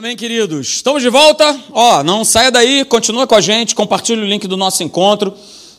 Amém, queridos. Estamos de volta. Ó, não saia daí, continua com a gente, compartilhe o link do nosso encontro.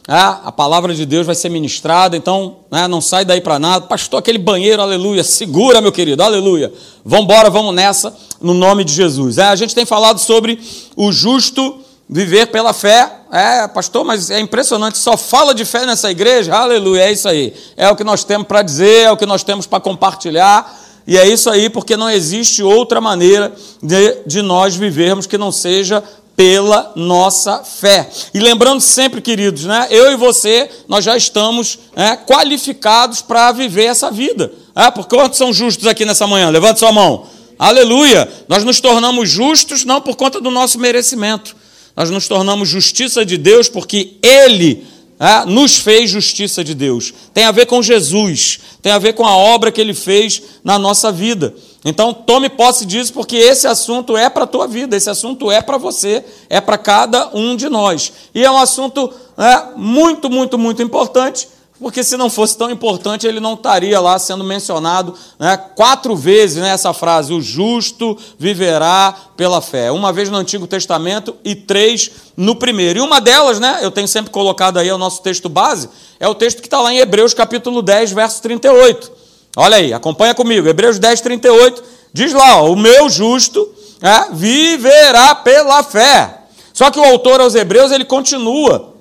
É, a palavra de Deus vai ser ministrada, então né, não sai daí para nada. Pastor, aquele banheiro, aleluia. Segura, meu querido, aleluia. Vamos vamos nessa, no nome de Jesus. É, a gente tem falado sobre o justo viver pela fé. É, pastor, mas é impressionante, só fala de fé nessa igreja. Aleluia, é isso aí. É o que nós temos para dizer, é o que nós temos para compartilhar. E é isso aí, porque não existe outra maneira de, de nós vivermos que não seja pela nossa fé. E lembrando sempre, queridos, né, eu e você, nós já estamos né, qualificados para viver essa vida. É, porque quantos são justos aqui nessa manhã? Levante sua mão. Aleluia! Nós nos tornamos justos não por conta do nosso merecimento. Nós nos tornamos justiça de Deus porque Ele é, nos fez justiça de Deus. Tem a ver com Jesus, tem a ver com a obra que ele fez na nossa vida. Então, tome posse disso, porque esse assunto é para a tua vida, esse assunto é para você, é para cada um de nós. E é um assunto é, muito, muito, muito importante, porque se não fosse tão importante, ele não estaria lá sendo mencionado né, quatro vezes né, frase: o justo viverá pela fé. Uma vez no Antigo Testamento e três no primeiro. E uma delas, né, eu tenho sempre colocado aí o nosso texto base, é o texto que está lá em Hebreus capítulo 10, verso 38. Olha aí, acompanha comigo. Hebreus 10, 38, diz lá: ó, o meu justo é, viverá pela fé. Só que o autor aos Hebreus ele continua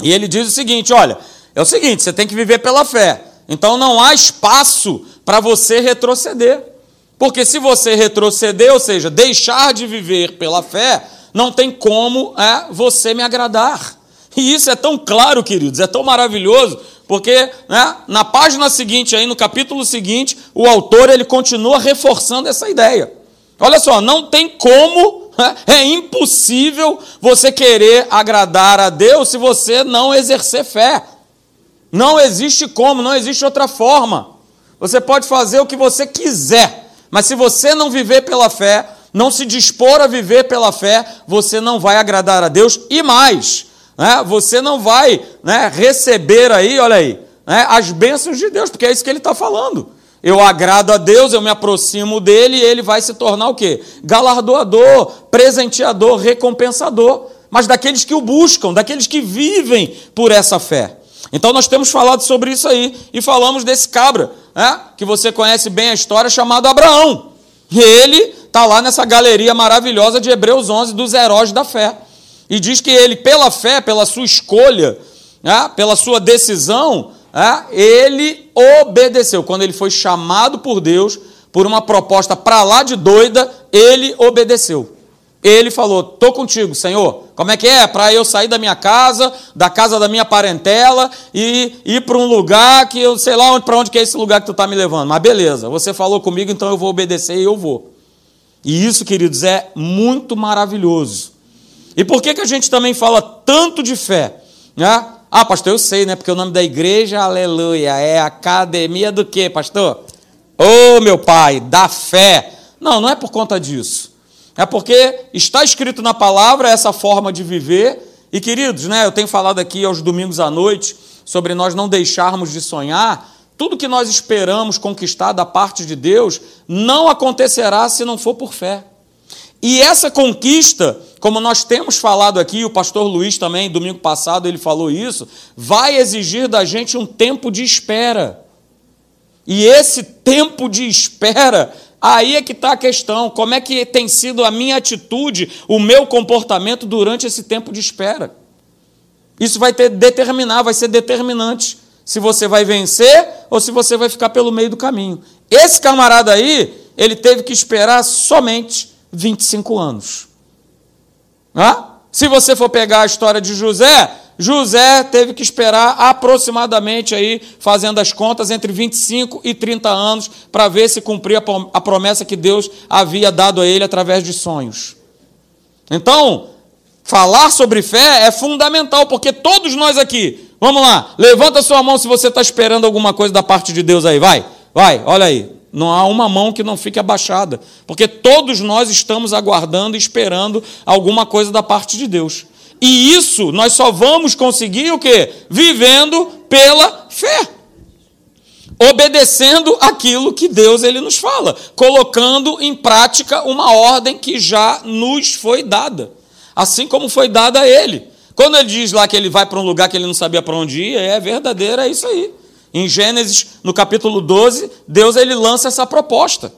e ele diz o seguinte: olha. É o seguinte: você tem que viver pela fé. Então não há espaço para você retroceder. Porque se você retroceder, ou seja, deixar de viver pela fé, não tem como é, você me agradar. E isso é tão claro, queridos, é tão maravilhoso, porque né, na página seguinte, aí no capítulo seguinte, o autor ele continua reforçando essa ideia. Olha só, não tem como, é impossível você querer agradar a Deus se você não exercer fé. Não existe como, não existe outra forma. Você pode fazer o que você quiser, mas se você não viver pela fé, não se dispor a viver pela fé, você não vai agradar a Deus e mais, né, você não vai né, receber aí, olha aí, né, as bênçãos de Deus, porque é isso que ele está falando. Eu agrado a Deus, eu me aproximo dele e ele vai se tornar o quê? Galardoador, presenteador, recompensador, mas daqueles que o buscam, daqueles que vivem por essa fé. Então nós temos falado sobre isso aí e falamos desse cabra, né, que você conhece bem a história, chamado Abraão. E ele está lá nessa galeria maravilhosa de Hebreus 11 dos heróis da fé. E diz que ele, pela fé, pela sua escolha, né, pela sua decisão, né, ele obedeceu. Quando ele foi chamado por Deus por uma proposta para lá de doida, ele obedeceu. Ele falou: Estou contigo, Senhor. Como é que é? Para eu sair da minha casa, da casa da minha parentela e ir para um lugar que eu sei lá para onde que é esse lugar que tu está me levando. Mas beleza, você falou comigo, então eu vou obedecer e eu vou. E isso, queridos, é muito maravilhoso. E por que, que a gente também fala tanto de fé? Né? Ah, pastor, eu sei, né? Porque o nome da igreja, aleluia, é academia do quê, pastor? Ô, oh, meu pai, da fé. Não, não é por conta disso. É porque está escrito na palavra essa forma de viver. E queridos, né, eu tenho falado aqui aos domingos à noite sobre nós não deixarmos de sonhar. Tudo que nós esperamos conquistar da parte de Deus não acontecerá se não for por fé. E essa conquista, como nós temos falado aqui, o pastor Luiz também, domingo passado, ele falou isso, vai exigir da gente um tempo de espera. E esse tempo de espera Aí é que está a questão: como é que tem sido a minha atitude, o meu comportamento durante esse tempo de espera? Isso vai ter determinar, vai ser determinante se você vai vencer ou se você vai ficar pelo meio do caminho. Esse camarada aí, ele teve que esperar somente 25 anos. Ah? Se você for pegar a história de José, José teve que esperar aproximadamente aí, fazendo as contas, entre 25 e 30 anos para ver se cumpria a promessa que Deus havia dado a ele através de sonhos. Então, falar sobre fé é fundamental, porque todos nós aqui, vamos lá, levanta sua mão se você está esperando alguma coisa da parte de Deus aí, vai, vai, olha aí. Não há uma mão que não fique abaixada, porque todos nós estamos aguardando e esperando alguma coisa da parte de Deus. E isso nós só vamos conseguir o quê? Vivendo pela fé. obedecendo aquilo que Deus ele nos fala, colocando em prática uma ordem que já nos foi dada, assim como foi dada a ele. Quando ele diz lá que ele vai para um lugar que ele não sabia para onde ir, é verdadeiro, é isso aí. Em Gênesis, no capítulo 12, Deus ele lança essa proposta.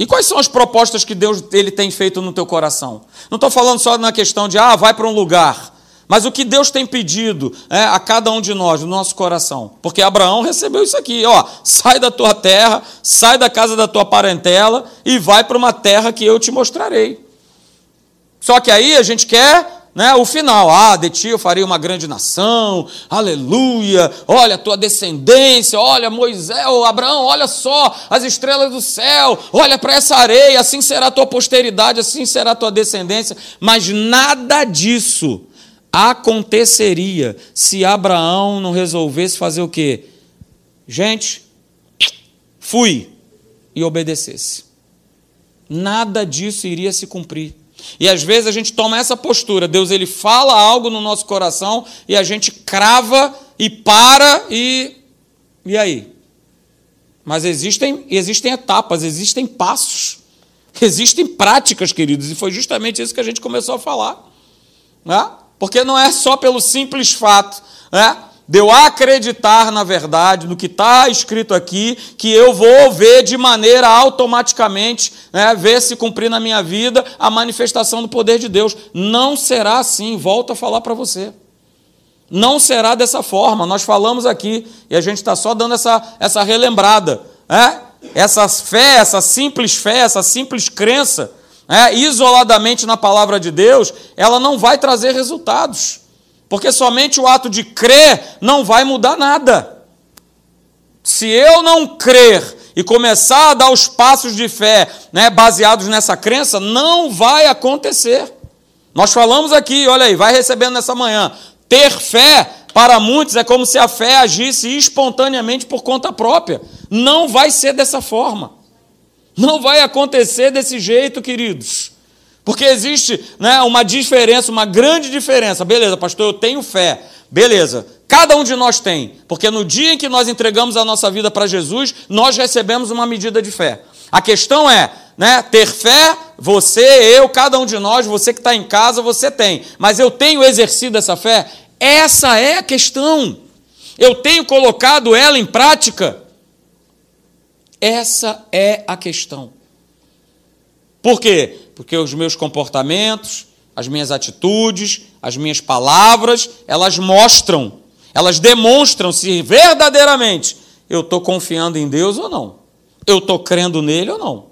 E quais são as propostas que Deus ele tem feito no teu coração? Não estou falando só na questão de, ah, vai para um lugar. Mas o que Deus tem pedido é, a cada um de nós, no nosso coração. Porque Abraão recebeu isso aqui: ó, sai da tua terra, sai da casa da tua parentela e vai para uma terra que eu te mostrarei. Só que aí a gente quer né, o final, ah, de ti eu farei uma grande nação, aleluia, olha a tua descendência, olha Moisés, Abraão, olha só as estrelas do céu, olha para essa areia, assim será a tua posteridade, assim será a tua descendência, mas nada disso aconteceria se Abraão não resolvesse fazer o quê? Gente, fui e obedecesse. Nada disso iria se cumprir. E às vezes a gente toma essa postura, Deus ele fala algo no nosso coração e a gente crava e para e e aí? Mas existem existem etapas, existem passos, existem práticas, queridos, e foi justamente isso que a gente começou a falar, né? Porque não é só pelo simples fato, né? De eu acreditar na verdade, no que está escrito aqui, que eu vou ver de maneira automaticamente, né, ver se cumprir na minha vida a manifestação do poder de Deus. Não será assim, volto a falar para você. Não será dessa forma. Nós falamos aqui e a gente está só dando essa, essa relembrada. Né? Essa fé, essa simples fé, essa simples crença, né, isoladamente na palavra de Deus, ela não vai trazer resultados. Porque somente o ato de crer não vai mudar nada. Se eu não crer e começar a dar os passos de fé né, baseados nessa crença, não vai acontecer. Nós falamos aqui, olha aí, vai recebendo nessa manhã. Ter fé, para muitos, é como se a fé agisse espontaneamente por conta própria. Não vai ser dessa forma. Não vai acontecer desse jeito, queridos. Porque existe né, uma diferença, uma grande diferença. Beleza, pastor, eu tenho fé. Beleza, cada um de nós tem. Porque no dia em que nós entregamos a nossa vida para Jesus, nós recebemos uma medida de fé. A questão é, né, ter fé, você, eu, cada um de nós, você que está em casa, você tem. Mas eu tenho exercido essa fé? Essa é a questão. Eu tenho colocado ela em prática? Essa é a questão. Por quê? Porque os meus comportamentos, as minhas atitudes, as minhas palavras, elas mostram, elas demonstram se verdadeiramente eu estou confiando em Deus ou não. Eu estou crendo nele ou não.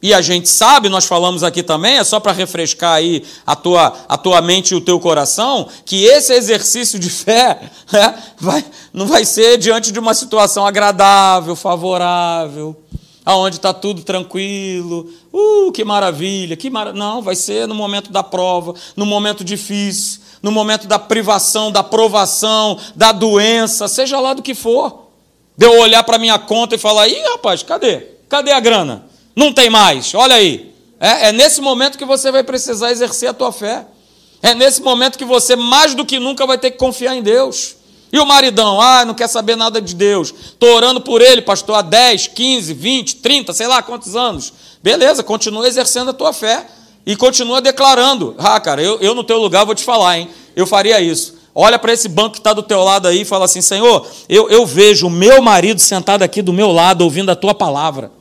E a gente sabe, nós falamos aqui também, é só para refrescar aí a tua, a tua mente e o teu coração, que esse exercício de fé né, vai, não vai ser diante de uma situação agradável, favorável aonde está tudo tranquilo, uh, que maravilha, que mar... não, vai ser no momento da prova, no momento difícil, no momento da privação, da provação, da doença, seja lá do que for. De eu olhar para minha conta e falar, ih, rapaz, cadê? Cadê a grana? Não tem mais, olha aí. É, é nesse momento que você vai precisar exercer a tua fé. É nesse momento que você, mais do que nunca, vai ter que confiar em Deus. E o maridão, ah, não quer saber nada de Deus. Estou orando por ele, pastor, há 10, 15, 20, 30, sei lá quantos anos. Beleza, continua exercendo a tua fé e continua declarando. Ah, cara, eu, eu no teu lugar vou te falar, hein? Eu faria isso. Olha para esse banco que está do teu lado aí e fala assim: Senhor, eu, eu vejo o meu marido sentado aqui do meu lado, ouvindo a tua palavra.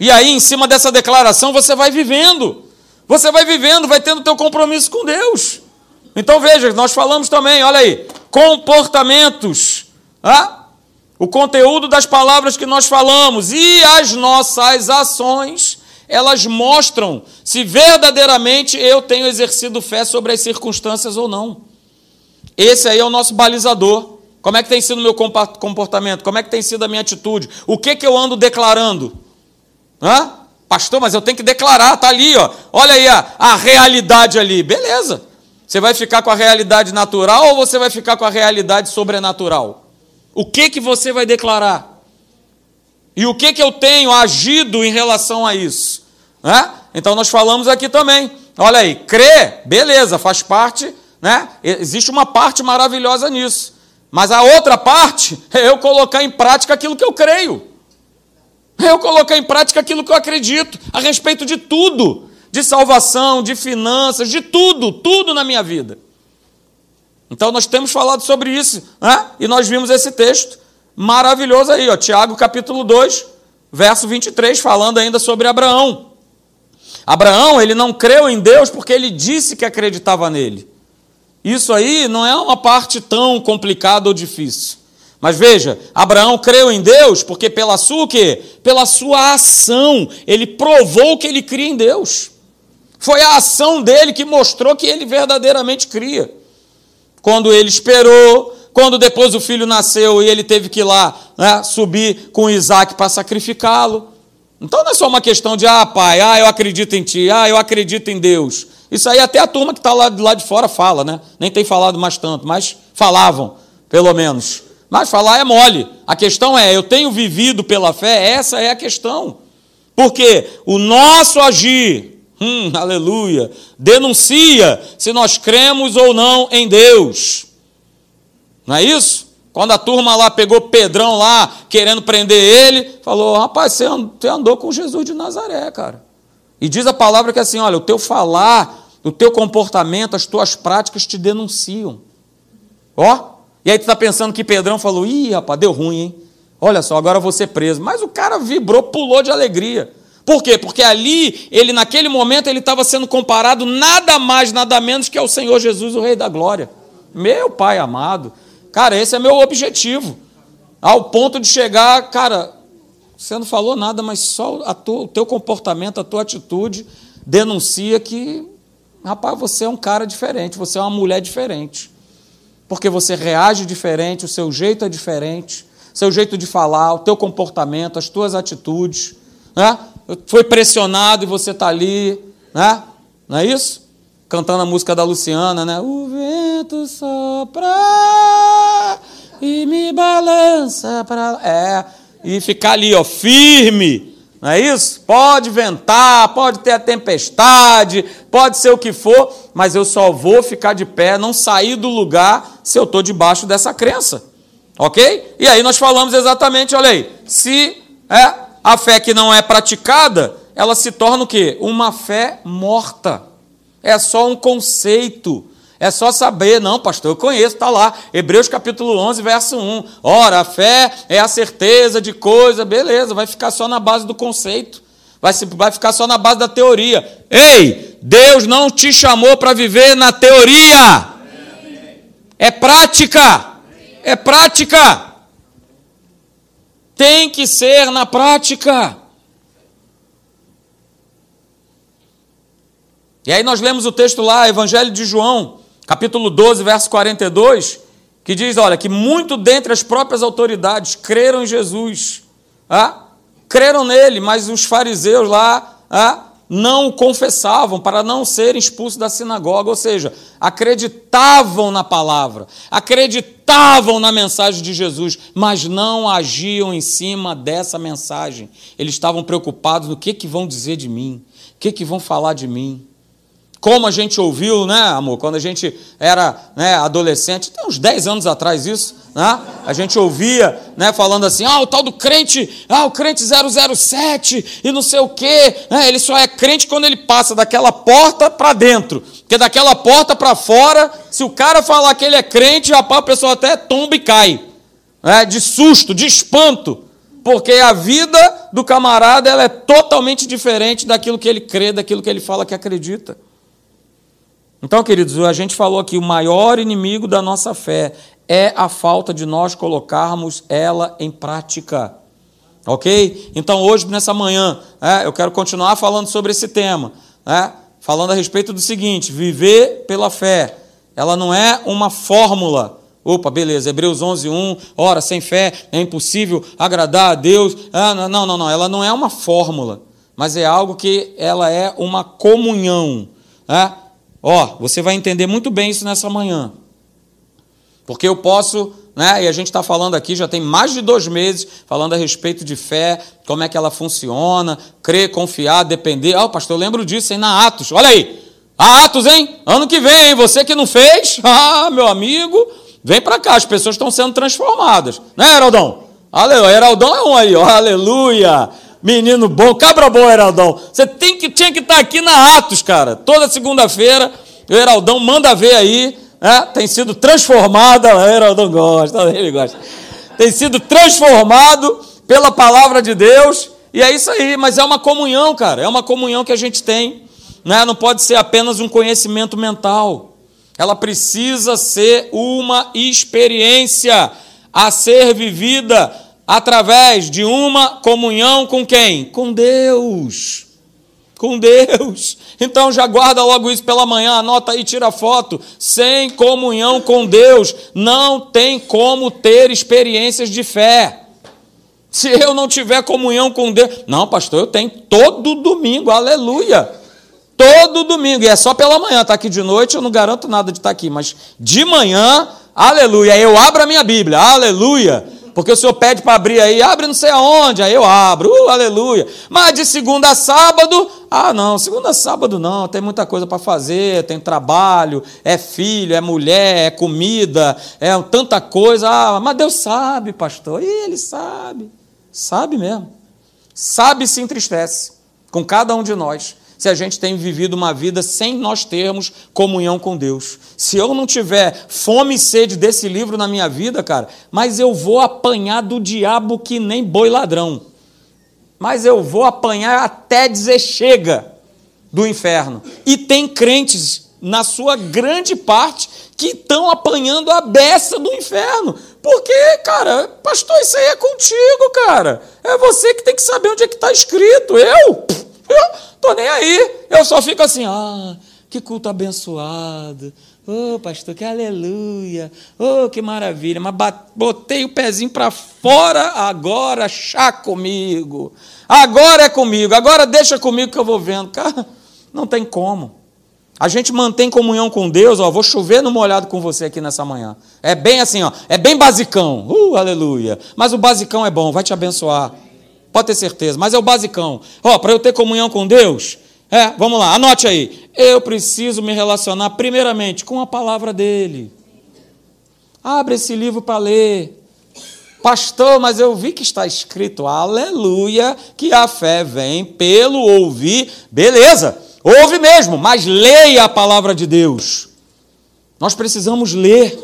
E aí, em cima dessa declaração, você vai vivendo. Você vai vivendo, vai tendo teu compromisso com Deus. Então veja, nós falamos também, olha aí, comportamentos. Ah? O conteúdo das palavras que nós falamos e as nossas ações, elas mostram se verdadeiramente eu tenho exercido fé sobre as circunstâncias ou não. Esse aí é o nosso balizador. Como é que tem sido o meu comportamento? Como é que tem sido a minha atitude? O que, que eu ando declarando? Hã? Pastor, mas eu tenho que declarar, está ali, ó. olha aí a, a realidade ali. Beleza. Você vai ficar com a realidade natural ou você vai ficar com a realidade sobrenatural? O que que você vai declarar? E o que que eu tenho agido em relação a isso? Né? Então nós falamos aqui também. Olha aí, crer, beleza, faz parte, né? Existe uma parte maravilhosa nisso. Mas a outra parte é eu colocar em prática aquilo que eu creio. É eu colocar em prática aquilo que eu acredito a respeito de tudo, de salvação, de finanças, de tudo, tudo na minha vida. Então nós temos falado sobre isso, né? e nós vimos esse texto maravilhoso aí, ó, Tiago capítulo 2, verso 23, falando ainda sobre Abraão. Abraão, ele não creu em Deus porque ele disse que acreditava nele. Isso aí não é uma parte tão complicada ou difícil. Mas veja, Abraão creu em Deus porque pela sua o quê? Pela sua ação, ele provou que ele cria em Deus. Foi a ação dele que mostrou que ele verdadeiramente cria. Quando ele esperou, quando depois o filho nasceu e ele teve que ir lá né, subir com Isaac para sacrificá-lo. Então não é só uma questão de, ah, pai, ah, eu acredito em ti, ah, eu acredito em Deus. Isso aí até a turma que está lá, lá de fora fala, né? Nem tem falado mais tanto, mas falavam, pelo menos. Mas falar é mole. A questão é, eu tenho vivido pela fé, essa é a questão. Porque o nosso agir, hum, aleluia, denuncia se nós cremos ou não em Deus. Não é isso? Quando a turma lá pegou Pedrão lá, querendo prender ele, falou: rapaz, você andou com Jesus de Nazaré, cara. E diz a palavra que é assim: olha, o teu falar, o teu comportamento, as tuas práticas te denunciam. Ó, e aí tu está pensando que Pedrão falou: ih, rapaz, deu ruim, hein? Olha só, agora eu vou ser preso. Mas o cara vibrou, pulou de alegria. Por quê? Porque ali, ele naquele momento, ele estava sendo comparado nada mais, nada menos que ao Senhor Jesus, o Rei da Glória. Meu Pai amado. Cara, esse é meu objetivo. Ao ponto de chegar, cara, você não falou nada, mas só tua, o teu comportamento, a tua atitude denuncia que, rapaz, você é um cara diferente, você é uma mulher diferente. Porque você reage diferente, o seu jeito é diferente, seu jeito de falar, o teu comportamento, as tuas atitudes. Né? Foi pressionado e você está ali, né? não é isso? cantando a música da Luciana, né? O vento sopra e me balança para é e ficar ali, ó, firme. Não é isso? Pode ventar, pode ter a tempestade, pode ser o que for, mas eu só vou ficar de pé, não sair do lugar se eu estou debaixo dessa crença. Ok? E aí nós falamos exatamente, olha aí, se é a fé que não é praticada, ela se torna o quê? Uma fé morta. É só um conceito. É só saber, não, pastor, eu conheço, está lá, Hebreus capítulo 11, verso 1. Ora, a fé é a certeza de coisa, beleza, vai ficar só na base do conceito, vai, vai ficar só na base da teoria. Ei, Deus não te chamou para viver na teoria, é prática, é prática. Tem que ser na prática. E aí nós lemos o texto lá, Evangelho de João, capítulo 12, verso 42, que diz, olha, que muito dentre as próprias autoridades creram em Jesus, ah, creram nele, mas os fariseus lá ah, não confessavam para não serem expulsos da sinagoga, ou seja, acreditavam na palavra, acreditavam na mensagem de Jesus, mas não agiam em cima dessa mensagem. Eles estavam preocupados no que, que vão dizer de mim, o que, que vão falar de mim. Como a gente ouviu, né, amor, quando a gente era né, adolescente, tem uns 10 anos atrás isso, né? A gente ouvia, né, falando assim: "Ah, o tal do crente, ah, o crente 007 e não sei o quê", né? Ele só é crente quando ele passa daquela porta para dentro. Porque daquela porta para fora, se o cara falar que ele é crente, rapaz, a pessoa até tomba e cai. Né, de susto, de espanto porque a vida do camarada ela é totalmente diferente daquilo que ele crê, daquilo que ele fala que acredita. Então, queridos, a gente falou aqui, o maior inimigo da nossa fé é a falta de nós colocarmos ela em prática. Ok? Então, hoje, nessa manhã, é, eu quero continuar falando sobre esse tema, é, falando a respeito do seguinte: viver pela fé. Ela não é uma fórmula. Opa, beleza, Hebreus 11, 1. Ora, sem fé é impossível agradar a Deus. Ah, não, não, não. Ela não é uma fórmula, mas é algo que ela é uma comunhão. É? Ó, você vai entender muito bem isso nessa manhã. Porque eu posso, né? E a gente está falando aqui, já tem mais de dois meses, falando a respeito de fé, como é que ela funciona, crer, confiar, depender. Ó, oh, pastor, eu lembro disso, hein, na Atos. Olha aí. A Atos, hein? Ano que vem, hein? Você que não fez, ah, meu amigo, Vem para cá, as pessoas estão sendo transformadas. Né, Heraldão? Aleluia. Heraldão é um aí, ó. Aleluia. Menino bom, cabra bom, Heraldão. Você tem que, tinha que estar tá aqui na Atos, cara. Toda segunda-feira, o Heraldão manda ver aí. Né? Tem sido transformada. O Heraldão gosta, ele gosta. Tem sido transformado pela palavra de Deus. E é isso aí, mas é uma comunhão, cara. É uma comunhão que a gente tem. Né? Não pode ser apenas um conhecimento mental. Ela precisa ser uma experiência a ser vivida através de uma comunhão com quem? Com Deus. Com Deus. Então já guarda logo isso pela manhã, anota aí, tira foto. Sem comunhão com Deus, não tem como ter experiências de fé. Se eu não tiver comunhão com Deus, não, pastor, eu tenho todo domingo, aleluia. Todo domingo, e é só pela manhã, tá aqui de noite, eu não garanto nada de estar aqui, mas de manhã, aleluia, eu abro a minha Bíblia, aleluia. Porque o senhor pede para abrir aí, abre não sei aonde, aí eu abro, uh, aleluia. Mas de segunda a sábado, ah não, segunda a sábado não, tem muita coisa para fazer, tem trabalho, é filho, é mulher, é comida, é tanta coisa. Ah, mas Deus sabe, pastor, e ele sabe, sabe mesmo. Sabe se entristece com cada um de nós se a gente tem vivido uma vida sem nós termos comunhão com Deus. Se eu não tiver fome e sede desse livro na minha vida, cara, mas eu vou apanhar do diabo que nem boi ladrão. Mas eu vou apanhar até dizer chega do inferno. E tem crentes, na sua grande parte, que estão apanhando a beça do inferno. Porque, cara, pastor, isso aí é contigo, cara. É você que tem que saber onde é que está escrito. Eu? Eu Tô nem aí. Eu só fico assim, ah, que culto abençoado. Oh, pastor, que aleluia. Oh, que maravilha. Mas botei o pezinho para fora, agora chá comigo. Agora é comigo. Agora deixa comigo que eu vou vendo. Cara, não tem como. A gente mantém comunhão com Deus, ó, vou chover no molhado com você aqui nessa manhã. É bem assim, ó, é bem basicão. Uh, aleluia. Mas o basicão é bom, vai te abençoar. Pode ter certeza, mas é o basicão. Ó, para eu ter comunhão com Deus, é, vamos lá, anote aí. Eu preciso me relacionar primeiramente com a palavra dele. Abre esse livro para ler. Pastor, mas eu vi que está escrito, aleluia, que a fé vem pelo ouvir. Beleza, ouve mesmo, mas leia a palavra de Deus. Nós precisamos ler.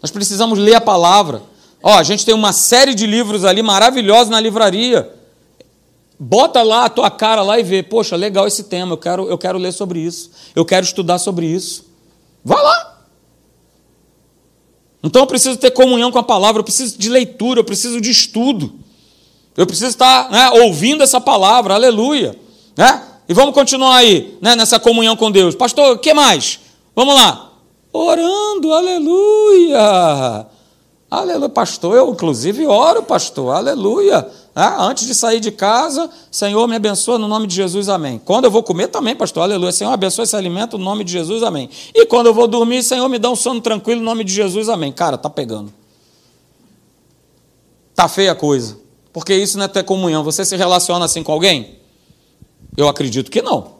Nós precisamos ler a palavra. Ó, a gente tem uma série de livros ali maravilhosos na livraria. Bota lá a tua cara lá e vê, poxa, legal esse tema, eu quero, eu quero ler sobre isso, eu quero estudar sobre isso. Vá lá. Então eu preciso ter comunhão com a palavra, eu preciso de leitura, eu preciso de estudo. Eu preciso estar né, ouvindo essa palavra, aleluia. Né? E vamos continuar aí, né, nessa comunhão com Deus. Pastor, o que mais? Vamos lá. Orando, aleluia. Aleluia, pastor. Eu, inclusive, oro, pastor. Aleluia. Ah, antes de sair de casa, Senhor, me abençoa no nome de Jesus, amém. Quando eu vou comer também, pastor, aleluia. Senhor, abençoa esse alimento no nome de Jesus, amém. E quando eu vou dormir, Senhor, me dá um sono tranquilo no nome de Jesus, amém. Cara, tá pegando. Tá feia a coisa. Porque isso não é ter comunhão. Você se relaciona assim com alguém? Eu acredito que não.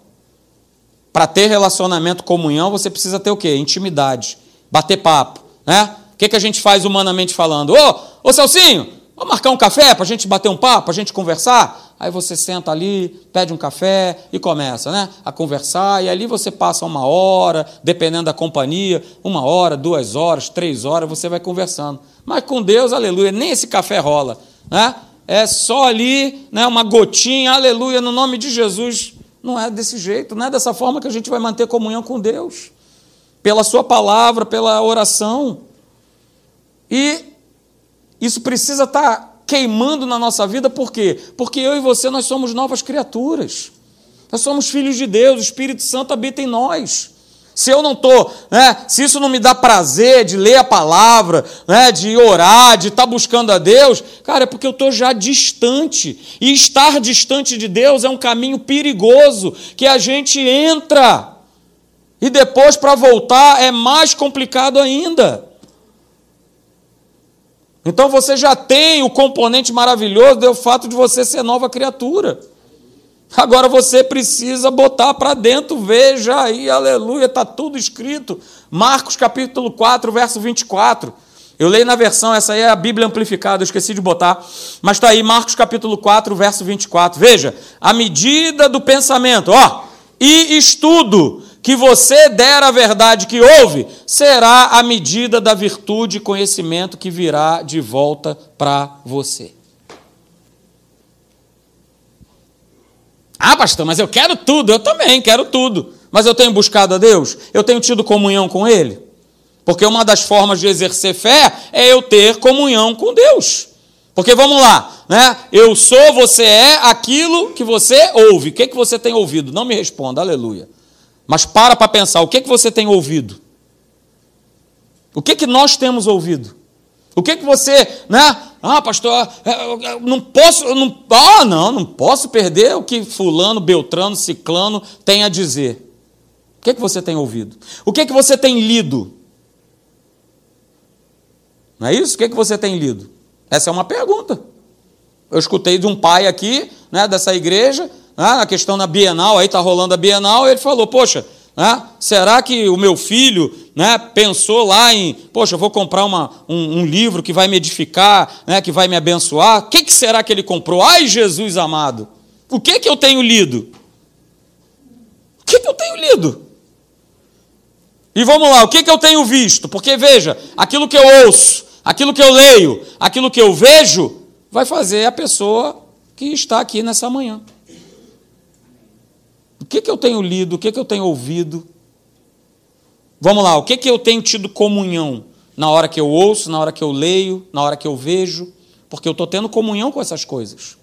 Para ter relacionamento, comunhão, você precisa ter o quê? Intimidade. Bater papo, né? O que, que a gente faz humanamente falando? Ô, ô Celcinho, vamos marcar um café para a gente bater um papo, para a gente conversar? Aí você senta ali, pede um café e começa né, a conversar, e ali você passa uma hora, dependendo da companhia, uma hora, duas horas, três horas, você vai conversando. Mas com Deus, aleluia, nem esse café rola. Né? É só ali né, uma gotinha, aleluia, no nome de Jesus. Não é desse jeito, não é dessa forma que a gente vai manter comunhão com Deus. Pela Sua palavra, pela oração. E isso precisa estar queimando na nossa vida, por quê? Porque eu e você, nós somos novas criaturas. Nós somos filhos de Deus, o Espírito Santo habita em nós. Se eu não estou, né, se isso não me dá prazer de ler a palavra, né, de orar, de estar tá buscando a Deus, cara, é porque eu estou já distante. E estar distante de Deus é um caminho perigoso que a gente entra. E depois, para voltar, é mais complicado ainda. Então você já tem o componente maravilhoso do fato de você ser nova criatura. Agora você precisa botar para dentro, veja aí, aleluia, está tudo escrito. Marcos capítulo 4, verso 24. Eu leio na versão, essa aí é a Bíblia amplificada, eu esqueci de botar, mas está aí, Marcos capítulo 4, verso 24. Veja, a medida do pensamento, ó, e estudo que você der a verdade que houve, será a medida da virtude e conhecimento que virá de volta para você. Ah, pastor, mas eu quero tudo, eu também quero tudo. Mas eu tenho buscado a Deus? Eu tenho tido comunhão com Ele? Porque uma das formas de exercer fé é eu ter comunhão com Deus. Porque vamos lá, né? Eu sou, você é aquilo que você ouve. O que, que você tem ouvido? Não me responda, aleluia. Mas para para pensar, o que, que você tem ouvido? O que, que nós temos ouvido? O que, que você, né? Ah, pastor, eu não posso, não, ah, não, não posso perder o que fulano, beltrano, ciclano tem a dizer. O que, que você tem ouvido? O que, que você tem lido? Não é isso? O que, que você tem lido? Essa é uma pergunta. Eu escutei de um pai aqui, né, dessa igreja, né, a questão na Bienal, aí está rolando a Bienal, ele falou, poxa, né, será que o meu filho né, pensou lá em, poxa, eu vou comprar uma, um, um, livro que vai me edificar, né, que vai me abençoar? O que, que será que ele comprou? Ai, Jesus amado, o que, que eu tenho lido? O que, que eu tenho lido? E vamos lá, o que, que eu tenho visto? Porque veja, aquilo que eu ouço, aquilo que eu leio, aquilo que eu vejo, vai fazer a pessoa que está aqui nessa manhã. O que, que eu tenho lido, o que, que eu tenho ouvido? Vamos lá, o que, que eu tenho tido comunhão na hora que eu ouço, na hora que eu leio, na hora que eu vejo? Porque eu estou tendo comunhão com essas coisas.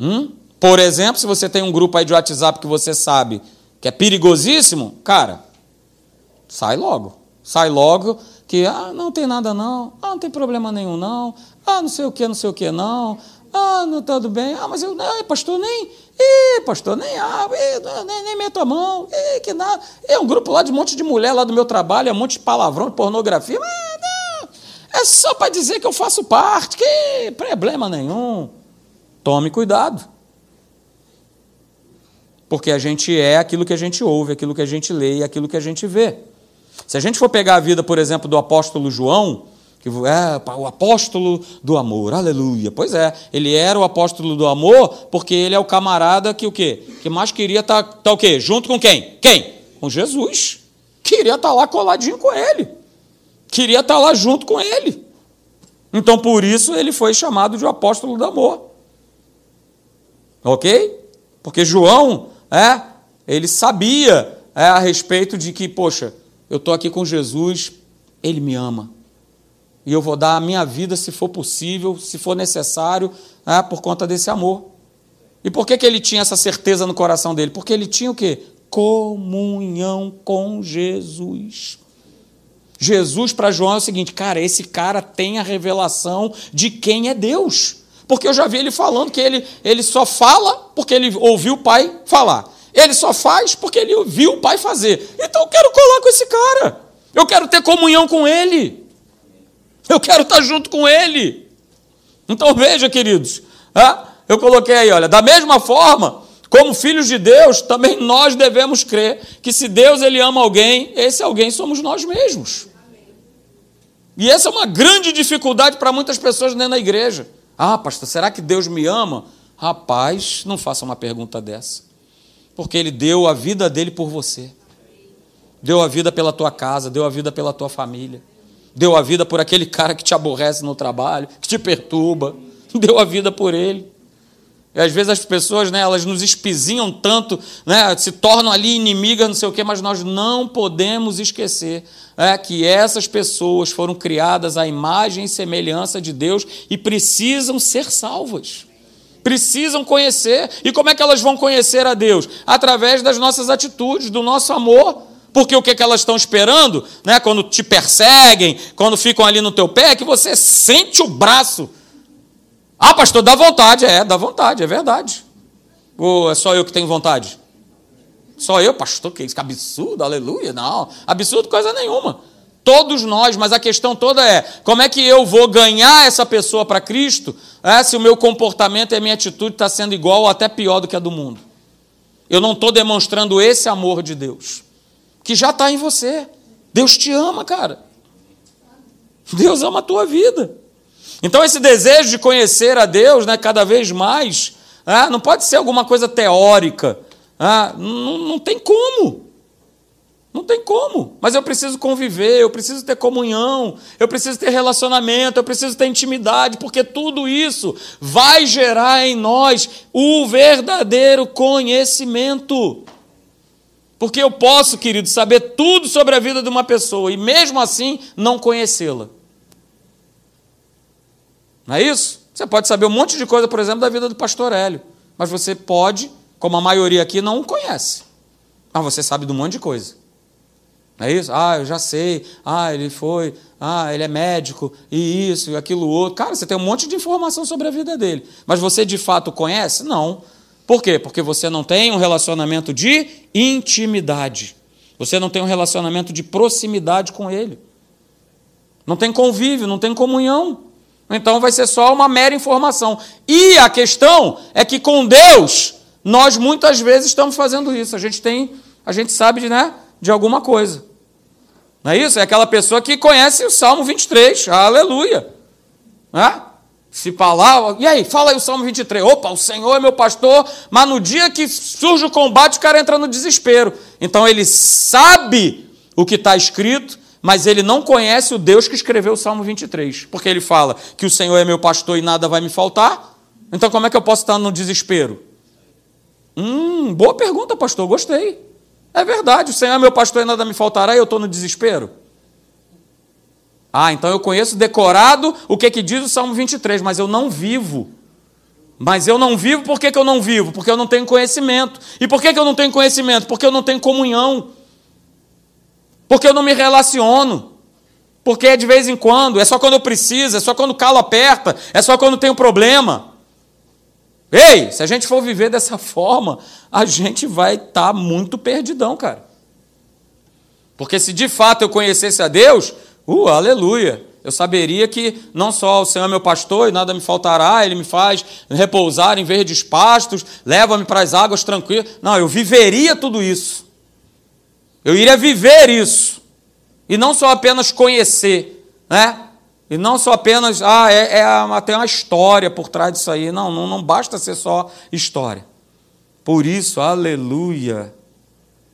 Hum? Por exemplo, se você tem um grupo aí de WhatsApp que você sabe que é perigosíssimo, cara, sai logo. Sai logo que ah, não tem nada não, ah, não tem problema nenhum não, ah, não sei o que, não sei o que não, ah, não tá tudo bem, ah, mas eu, ah, pastor, nem, ih, pastor, nem, ah, nem, nem meto a mão, ih, que nada. É um grupo lá de um monte de mulher lá do meu trabalho, é um monte de palavrão, de pornografia, mas não, é só para dizer que eu faço parte, que problema nenhum. Tome cuidado. Porque a gente é aquilo que a gente ouve, aquilo que a gente lê e aquilo que a gente vê. Se a gente for pegar a vida, por exemplo, do apóstolo João, que é o apóstolo do amor, aleluia. Pois é, ele era o apóstolo do amor porque ele é o camarada que o quê? Que mais queria estar tá, tá o quê? Junto com quem? Quem? Com Jesus. Queria estar tá lá coladinho com ele. Queria estar tá lá junto com ele. Então, por isso, ele foi chamado de o apóstolo do amor. Ok? Porque João é, ele sabia é, a respeito de que, poxa, eu estou aqui com Jesus, ele me ama. E eu vou dar a minha vida, se for possível, se for necessário, é, por conta desse amor. E por que, que ele tinha essa certeza no coração dele? Porque ele tinha o quê? Comunhão com Jesus. Jesus para João é o seguinte, cara, esse cara tem a revelação de quem é Deus. Porque eu já vi ele falando que ele, ele só fala porque ele ouviu o pai falar. Ele só faz porque ele viu o pai fazer. Então eu quero colar com esse cara. Eu quero ter comunhão com ele. Eu quero estar junto com ele. Então veja, queridos, eu coloquei aí, olha, da mesma forma, como filhos de Deus, também nós devemos crer que se Deus ele ama alguém, esse alguém somos nós mesmos. E essa é uma grande dificuldade para muitas pessoas dentro da igreja. Ah, pastor, será que Deus me ama? Rapaz, não faça uma pergunta dessa. Porque Ele deu a vida dele por você. Deu a vida pela tua casa, deu a vida pela tua família. Deu a vida por aquele cara que te aborrece no trabalho, que te perturba. Deu a vida por ele. E às vezes as pessoas, né, elas nos espizinham tanto, né, se tornam ali inimigas, não sei o quê, mas nós não podemos esquecer é, que essas pessoas foram criadas à imagem e semelhança de Deus e precisam ser salvas. Precisam conhecer. E como é que elas vão conhecer a Deus? Através das nossas atitudes, do nosso amor. Porque o que, que elas estão esperando, né, quando te perseguem, quando ficam ali no teu pé, é que você sente o braço ah, pastor, dá vontade. É, dá vontade, é verdade. Ou é só eu que tenho vontade? Só eu, pastor, que isso? Que absurdo, aleluia. Não, absurdo coisa nenhuma. Todos nós, mas a questão toda é: como é que eu vou ganhar essa pessoa para Cristo é, se o meu comportamento e a minha atitude está sendo igual ou até pior do que a do mundo? Eu não estou demonstrando esse amor de Deus, que já está em você. Deus te ama, cara. Deus ama a tua vida. Então, esse desejo de conhecer a Deus né, cada vez mais, é, não pode ser alguma coisa teórica. É, não, não tem como. Não tem como. Mas eu preciso conviver, eu preciso ter comunhão, eu preciso ter relacionamento, eu preciso ter intimidade, porque tudo isso vai gerar em nós o verdadeiro conhecimento. Porque eu posso, querido, saber tudo sobre a vida de uma pessoa e mesmo assim não conhecê-la. Não é isso? Você pode saber um monte de coisa, por exemplo, da vida do pastor Hélio, mas você pode, como a maioria aqui, não o conhece. Mas você sabe de um monte de coisa. Não é isso? Ah, eu já sei. Ah, ele foi. Ah, ele é médico. E isso, e aquilo outro. Cara, você tem um monte de informação sobre a vida dele. Mas você de fato conhece? Não. Por quê? Porque você não tem um relacionamento de intimidade. Você não tem um relacionamento de proximidade com ele. Não tem convívio, não tem comunhão. Então vai ser só uma mera informação. E a questão é que com Deus, nós muitas vezes estamos fazendo isso. A gente tem, a gente sabe, né? de alguma coisa. Não é isso? É aquela pessoa que conhece o Salmo 23. Aleluia. Né? Se falar, e aí, fala aí o Salmo 23. Opa, o Senhor é meu pastor, mas no dia que surge o combate, o cara entra no desespero. Então ele sabe o que está escrito, mas ele não conhece o Deus que escreveu o Salmo 23. Porque ele fala que o Senhor é meu pastor e nada vai me faltar. Então como é que eu posso estar no desespero? Hum, boa pergunta, pastor, gostei. É verdade, o Senhor é meu pastor e nada me faltará e eu estou no desespero. Ah, então eu conheço decorado o que, que diz o Salmo 23, mas eu não vivo. Mas eu não vivo, por que, que eu não vivo? Porque eu não tenho conhecimento. E por que, que eu não tenho conhecimento? Porque eu não tenho comunhão. Porque eu não me relaciono. Porque é de vez em quando, é só quando eu preciso, é só quando o calo aperta, é só quando tem um problema. Ei, se a gente for viver dessa forma, a gente vai estar tá muito perdidão, cara. Porque se de fato eu conhecesse a Deus, uh, aleluia, eu saberia que não só o Senhor é meu pastor e nada me faltará, Ele me faz repousar em verdes pastos, leva-me para as águas tranquilas. Não, eu viveria tudo isso. Eu iria viver isso. E não só apenas conhecer, né? E não só apenas, ah, é, é, tem uma história por trás disso aí. Não, não, não basta ser só história. Por isso, aleluia.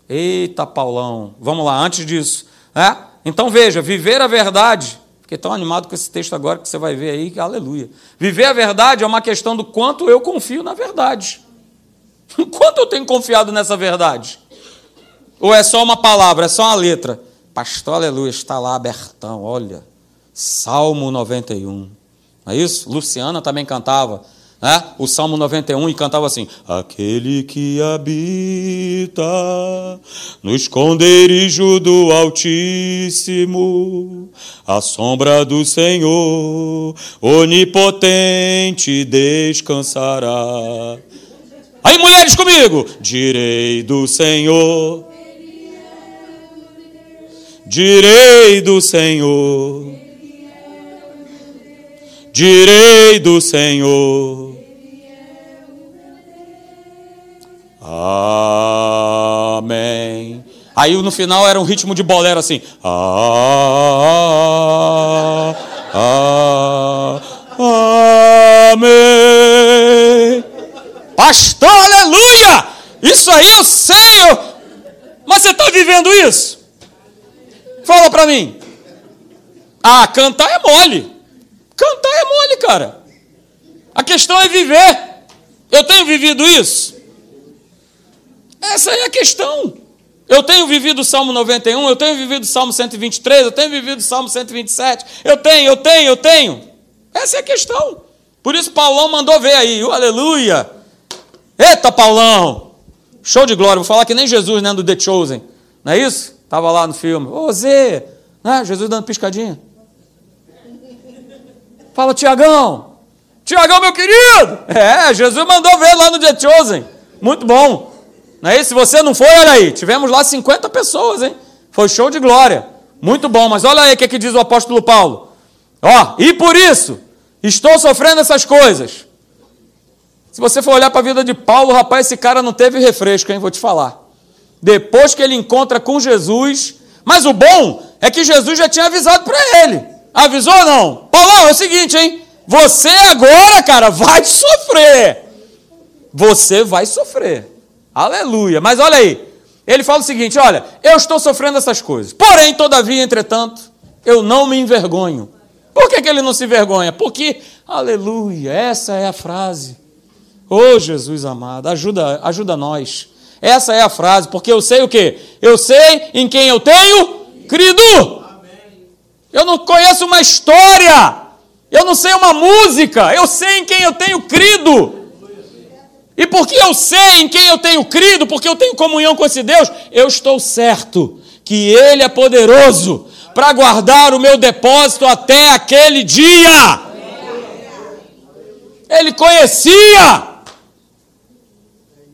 Eita, Paulão. Vamos lá, antes disso. É? Então veja, viver a verdade. Fiquei tão animado com esse texto agora que você vai ver aí, aleluia. Viver a verdade é uma questão do quanto eu confio na verdade. Quanto eu tenho confiado nessa verdade? Ou é só uma palavra, é só uma letra? Pastor, aleluia, está lá abertão, olha. Salmo 91. Não é isso? Luciana também cantava né? o Salmo 91 e cantava assim: Aquele que habita no esconderijo do Altíssimo, a sombra do Senhor onipotente descansará. Aí, mulheres comigo, direi do Senhor. Direi do Senhor direi do Senhor. Amém. Aí no final era um ritmo de bolero assim. Ah, ah, amém. Pastor, aleluia! Isso aí eu sei. Eu... Mas você está vivendo isso? Fala para mim. Ah, cantar é mole. Cantar é mole, cara. A questão é viver. Eu tenho vivido isso? Essa é a questão. Eu tenho vivido o Salmo 91, eu tenho vivido o Salmo 123, eu tenho vivido o Salmo 127. Eu tenho, eu tenho, eu tenho. Essa é a questão. Por isso Paulão mandou ver aí, uh, aleluia. Eita, Paulão! Show de glória. Vou falar que nem Jesus, né, do The Chosen. Não é isso? Estava lá no filme. Ô, Zê! Né? Jesus dando piscadinha. Fala, Tiagão. Tiagão, meu querido. É, Jesus mandou ver lá no The Chosen. Muito bom. Não é isso? Se você não foi, olha aí. Tivemos lá 50 pessoas, hein? Foi show de glória. Muito bom, mas olha aí o que, que diz o apóstolo Paulo. Ó, e por isso estou sofrendo essas coisas. Se você for olhar para a vida de Paulo, rapaz, esse cara não teve refresco, hein? Vou te falar. Depois que ele encontra com Jesus, mas o bom é que Jesus já tinha avisado para ele. Avisou ou não? Paulão, é o seguinte, hein? Você agora, cara, vai sofrer. Você vai sofrer. Aleluia. Mas olha aí. Ele fala o seguinte: olha, eu estou sofrendo essas coisas. Porém, todavia, entretanto, eu não me envergonho. Por que, que ele não se envergonha? Porque, aleluia, essa é a frase. Ô oh, Jesus amado, ajuda, ajuda nós. Essa é a frase, porque eu sei o quê? Eu sei em quem eu tenho crido. Eu não conheço uma história. Eu não sei uma música. Eu sei em quem eu tenho crido. E porque eu sei em quem eu tenho crido, porque eu tenho comunhão com esse Deus, eu estou certo que Ele é poderoso para guardar o meu depósito até aquele dia. Ele conhecia.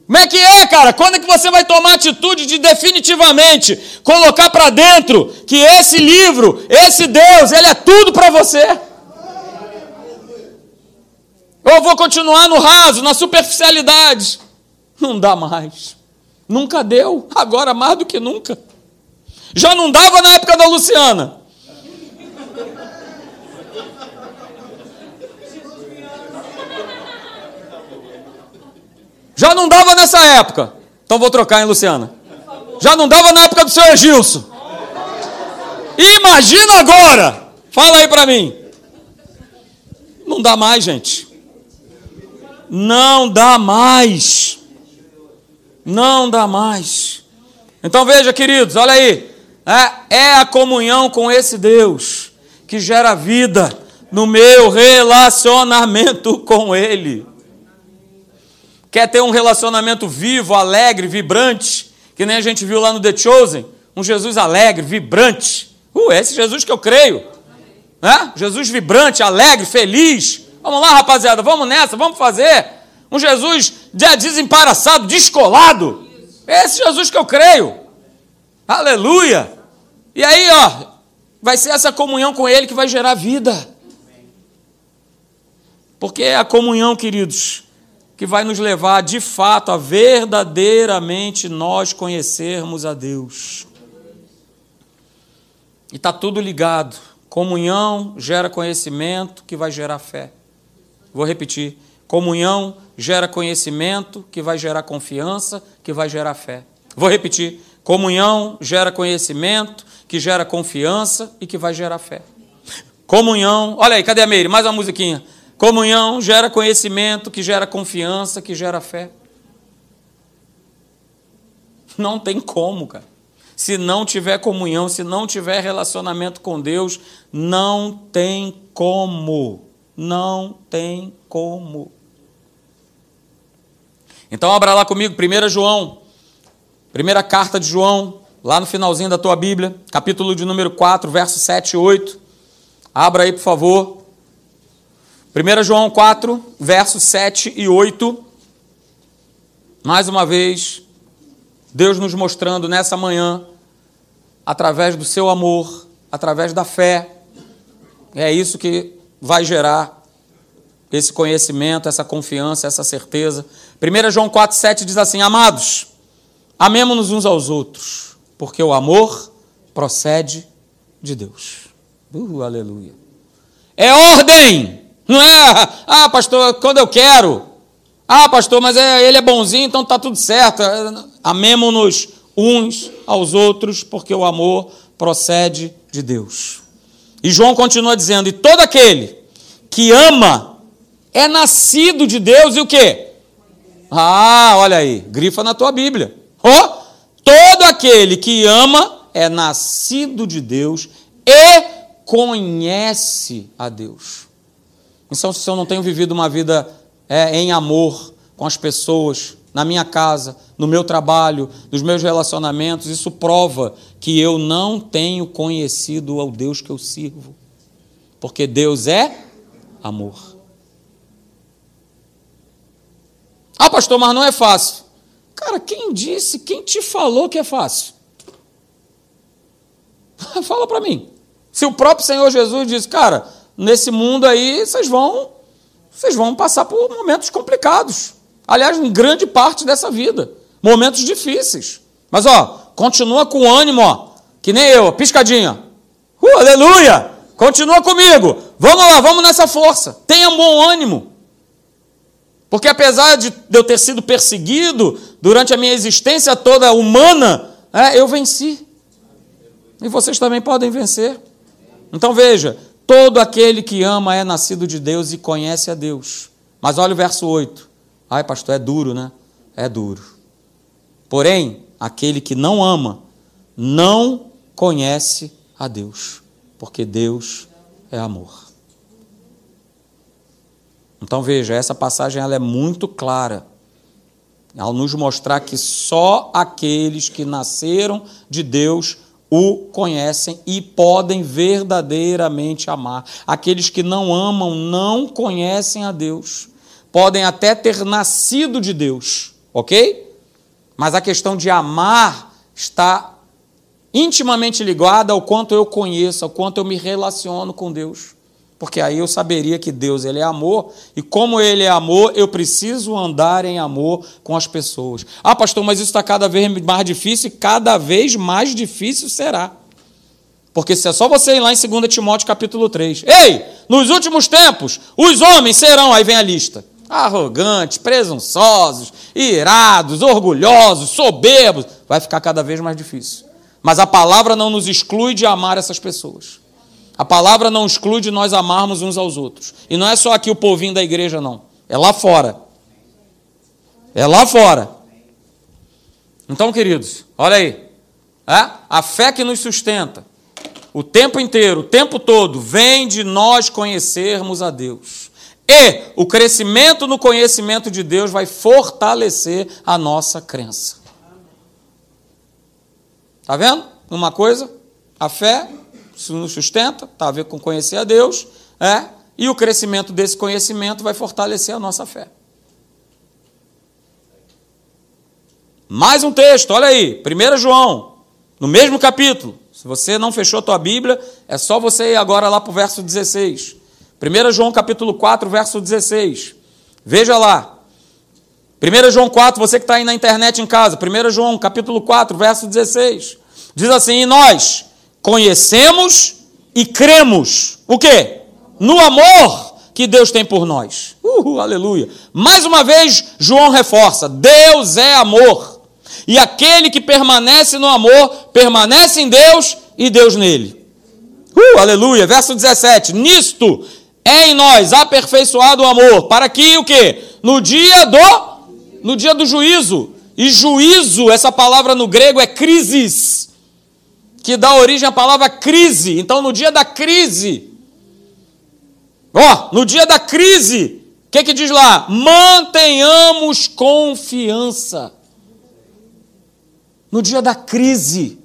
Como é que é, cara? Quando é que você vai tomar atitude de definitivamente colocar para dentro que esse livro, esse Deus, ele é tudo para você? Eu vou continuar no raso, na superficialidade. Não dá mais. Nunca deu, agora mais do que nunca. Já não dava na época da Luciana. Já não dava nessa época. Então vou trocar, hein, Luciana? Já não dava na época do seu Egilson. Imagina agora. Fala aí para mim. Não dá mais, gente. Não dá mais. Não dá mais. Então veja, queridos, olha aí. É, é a comunhão com esse Deus que gera vida no meu relacionamento com Ele. Quer ter um relacionamento vivo, alegre, vibrante, que nem a gente viu lá no The Chosen? Um Jesus alegre, vibrante. Uh, é esse Jesus que eu creio. Né? Jesus vibrante, alegre, feliz, Vamos lá, rapaziada, vamos nessa, vamos fazer. Um Jesus desembaraçado, descolado. Esse Jesus que eu creio. Aleluia. E aí, ó, vai ser essa comunhão com Ele que vai gerar vida. Porque é a comunhão, queridos, que vai nos levar de fato a verdadeiramente nós conhecermos a Deus. E está tudo ligado. Comunhão gera conhecimento que vai gerar fé. Vou repetir. Comunhão gera conhecimento, que vai gerar confiança, que vai gerar fé. Vou repetir. Comunhão gera conhecimento, que gera confiança e que vai gerar fé. Comunhão, olha aí, cadê a Meire? Mais uma musiquinha. Comunhão gera conhecimento, que gera confiança, que gera fé. Não tem como, cara. Se não tiver comunhão, se não tiver relacionamento com Deus, não tem como. Não tem como. Então abra lá comigo, 1 João, primeira carta de João, lá no finalzinho da tua Bíblia, capítulo de número 4, versos 7 e 8. Abra aí, por favor. 1 João 4, versos 7 e 8. Mais uma vez, Deus nos mostrando nessa manhã, através do seu amor, através da fé. É isso que vai gerar esse conhecimento, essa confiança, essa certeza. 1 João 4,7 diz assim: Amados, amemos-nos uns aos outros, porque o amor procede de Deus. Uh, aleluia. É ordem, não é? Ah, pastor, quando eu quero. Ah, pastor, mas é, ele é bonzinho, então está tudo certo. Amemos-nos uns aos outros, porque o amor procede de Deus. E João continua dizendo: E todo aquele que ama é nascido de Deus e o quê? Ah, olha aí, grifa na tua Bíblia. Oh, todo aquele que ama é nascido de Deus e conhece a Deus. Então, se eu não tenho vivido uma vida é, em amor com as pessoas, na minha casa, no meu trabalho, nos meus relacionamentos, isso prova que eu não tenho conhecido ao Deus que eu sirvo. Porque Deus é amor. Ah, pastor, mas não é fácil. Cara, quem disse, quem te falou que é fácil? Fala para mim. Se o próprio Senhor Jesus diz, cara, nesse mundo aí vocês vão, vocês vão passar por momentos complicados. Aliás, em grande parte dessa vida, momentos difíceis. Mas ó, continua com ânimo, ó, que nem eu, piscadinha. Uh, aleluia! Continua comigo. Vamos lá, vamos nessa força. Tenha bom ânimo. Porque apesar de eu ter sido perseguido durante a minha existência toda humana, é, eu venci. E vocês também podem vencer. Então veja: todo aquele que ama é nascido de Deus e conhece a Deus. Mas olha o verso 8. Ai, pastor, é duro, né? É duro. Porém, aquele que não ama, não conhece a Deus, porque Deus é amor. Então veja, essa passagem ela é muito clara ao nos mostrar que só aqueles que nasceram de Deus o conhecem e podem verdadeiramente amar. Aqueles que não amam não conhecem a Deus. Podem até ter nascido de Deus, ok? Mas a questão de amar está intimamente ligada ao quanto eu conheço, ao quanto eu me relaciono com Deus porque aí eu saberia que Deus ele é amor e como ele é amor, eu preciso andar em amor com as pessoas. Ah, pastor, mas isso está cada vez mais difícil e cada vez mais difícil será. Porque se é só você ir lá em 2 Timóteo capítulo 3. Ei, nos últimos tempos, os homens serão, aí vem a lista, arrogantes, presunçosos, irados, orgulhosos, soberbos. Vai ficar cada vez mais difícil. Mas a palavra não nos exclui de amar essas pessoas. A palavra não exclui de nós amarmos uns aos outros. E não é só aqui o povinho da igreja, não. É lá fora. É lá fora. Então, queridos, olha aí. É? A fé que nos sustenta o tempo inteiro, o tempo todo, vem de nós conhecermos a Deus. E o crescimento no conhecimento de Deus vai fortalecer a nossa crença. Está vendo? Uma coisa, a fé isso nos sustenta, está a ver com conhecer a Deus, é, e o crescimento desse conhecimento vai fortalecer a nossa fé. Mais um texto, olha aí, 1 João, no mesmo capítulo. Se você não fechou a tua Bíblia, é só você ir agora lá para o verso 16. 1 João capítulo 4, verso 16. Veja lá. 1 João 4, você que está aí na internet em casa, 1 João capítulo 4, verso 16. Diz assim: E nós, conhecemos e cremos. O quê? No amor que Deus tem por nós. Uhul, aleluia. Mais uma vez, João reforça: Deus é amor. E aquele que permanece no amor, permanece em Deus e Deus nele. Uh, aleluia. Verso 17. Nisto é em nós aperfeiçoado o amor, para que o quê? No dia do no dia do juízo. E juízo, essa palavra no grego é crisis que dá origem à palavra crise. Então, no dia da crise, ó, no dia da crise, o que, que diz lá? Mantenhamos confiança. No dia da crise,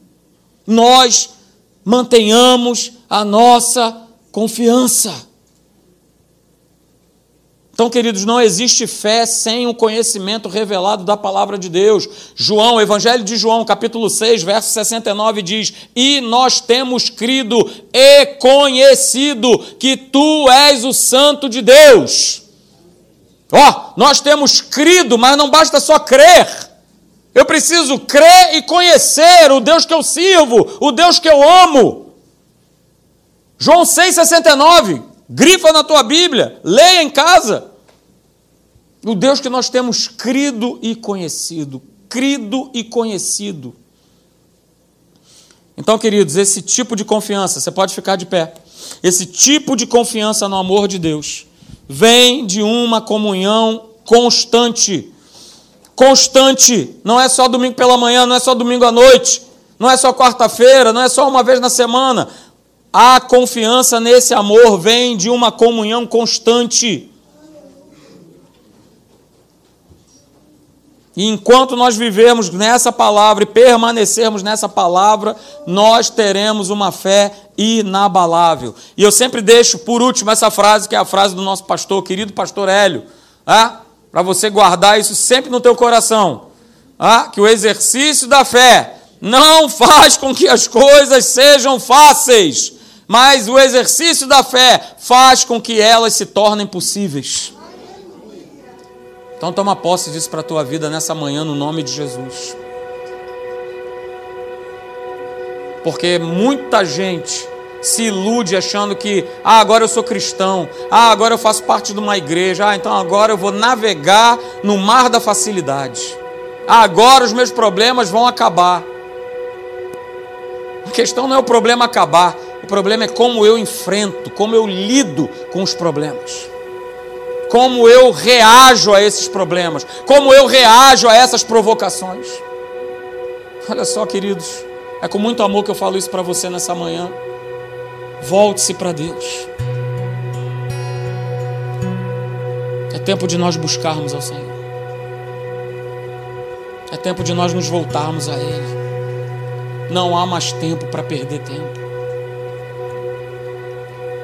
nós mantenhamos a nossa confiança. Então, queridos, não existe fé sem o conhecimento revelado da palavra de Deus. João, Evangelho de João, capítulo 6, verso 69 diz: "E nós temos crido e conhecido que tu és o santo de Deus." Ó, oh, nós temos crido, mas não basta só crer. Eu preciso crer e conhecer o Deus que eu sirvo, o Deus que eu amo. João 6,69. Grifa na tua Bíblia, leia em casa. O Deus que nós temos crido e conhecido. Crido e conhecido. Então, queridos, esse tipo de confiança, você pode ficar de pé. Esse tipo de confiança no amor de Deus vem de uma comunhão constante. Constante. Não é só domingo pela manhã, não é só domingo à noite, não é só quarta-feira, não é só uma vez na semana. A confiança nesse amor vem de uma comunhão constante. E enquanto nós vivermos nessa palavra e permanecermos nessa palavra, nós teremos uma fé inabalável. E eu sempre deixo por último essa frase, que é a frase do nosso pastor, querido pastor Hélio, ah, para você guardar isso sempre no teu coração. Ah, que o exercício da fé não faz com que as coisas sejam fáceis, mas o exercício da fé faz com que elas se tornem possíveis. Então toma posse disso para a tua vida nessa manhã no nome de Jesus. Porque muita gente se ilude achando que, ah, agora eu sou cristão, ah, agora eu faço parte de uma igreja, ah, então agora eu vou navegar no mar da facilidade, ah, agora os meus problemas vão acabar. A questão não é o problema acabar, o problema é como eu enfrento, como eu lido com os problemas, como eu reajo a esses problemas, como eu reajo a essas provocações. Olha só, queridos, é com muito amor que eu falo isso para você nessa manhã. Volte-se para Deus. É tempo de nós buscarmos ao Senhor. É tempo de nós nos voltarmos a Ele. Não há mais tempo para perder tempo.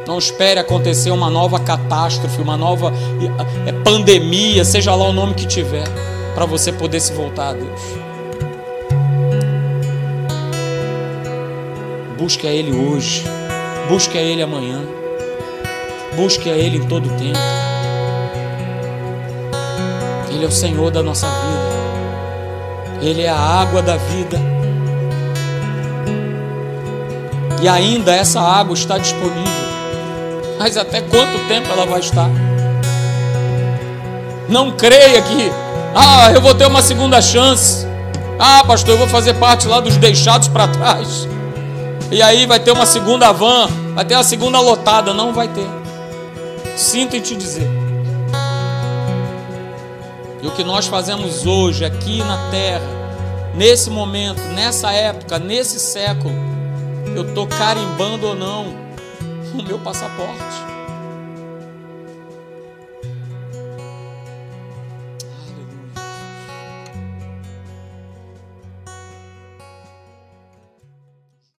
Não espere acontecer uma nova catástrofe, uma nova é, pandemia, seja lá o nome que tiver, para você poder se voltar a Deus. Busque a Ele hoje. Busque a Ele amanhã. Busque a Ele em todo o tempo. Ele é o Senhor da nossa vida. Ele é a água da vida. E ainda essa água está disponível. Mas até quanto tempo ela vai estar? Não creia que, ah, eu vou ter uma segunda chance. Ah, pastor, eu vou fazer parte lá dos deixados para trás. E aí vai ter uma segunda van, vai ter uma segunda lotada. Não vai ter. Sinto em te dizer. E o que nós fazemos hoje, aqui na terra, nesse momento, nessa época, nesse século, eu estou carimbando ou não o meu passaporte.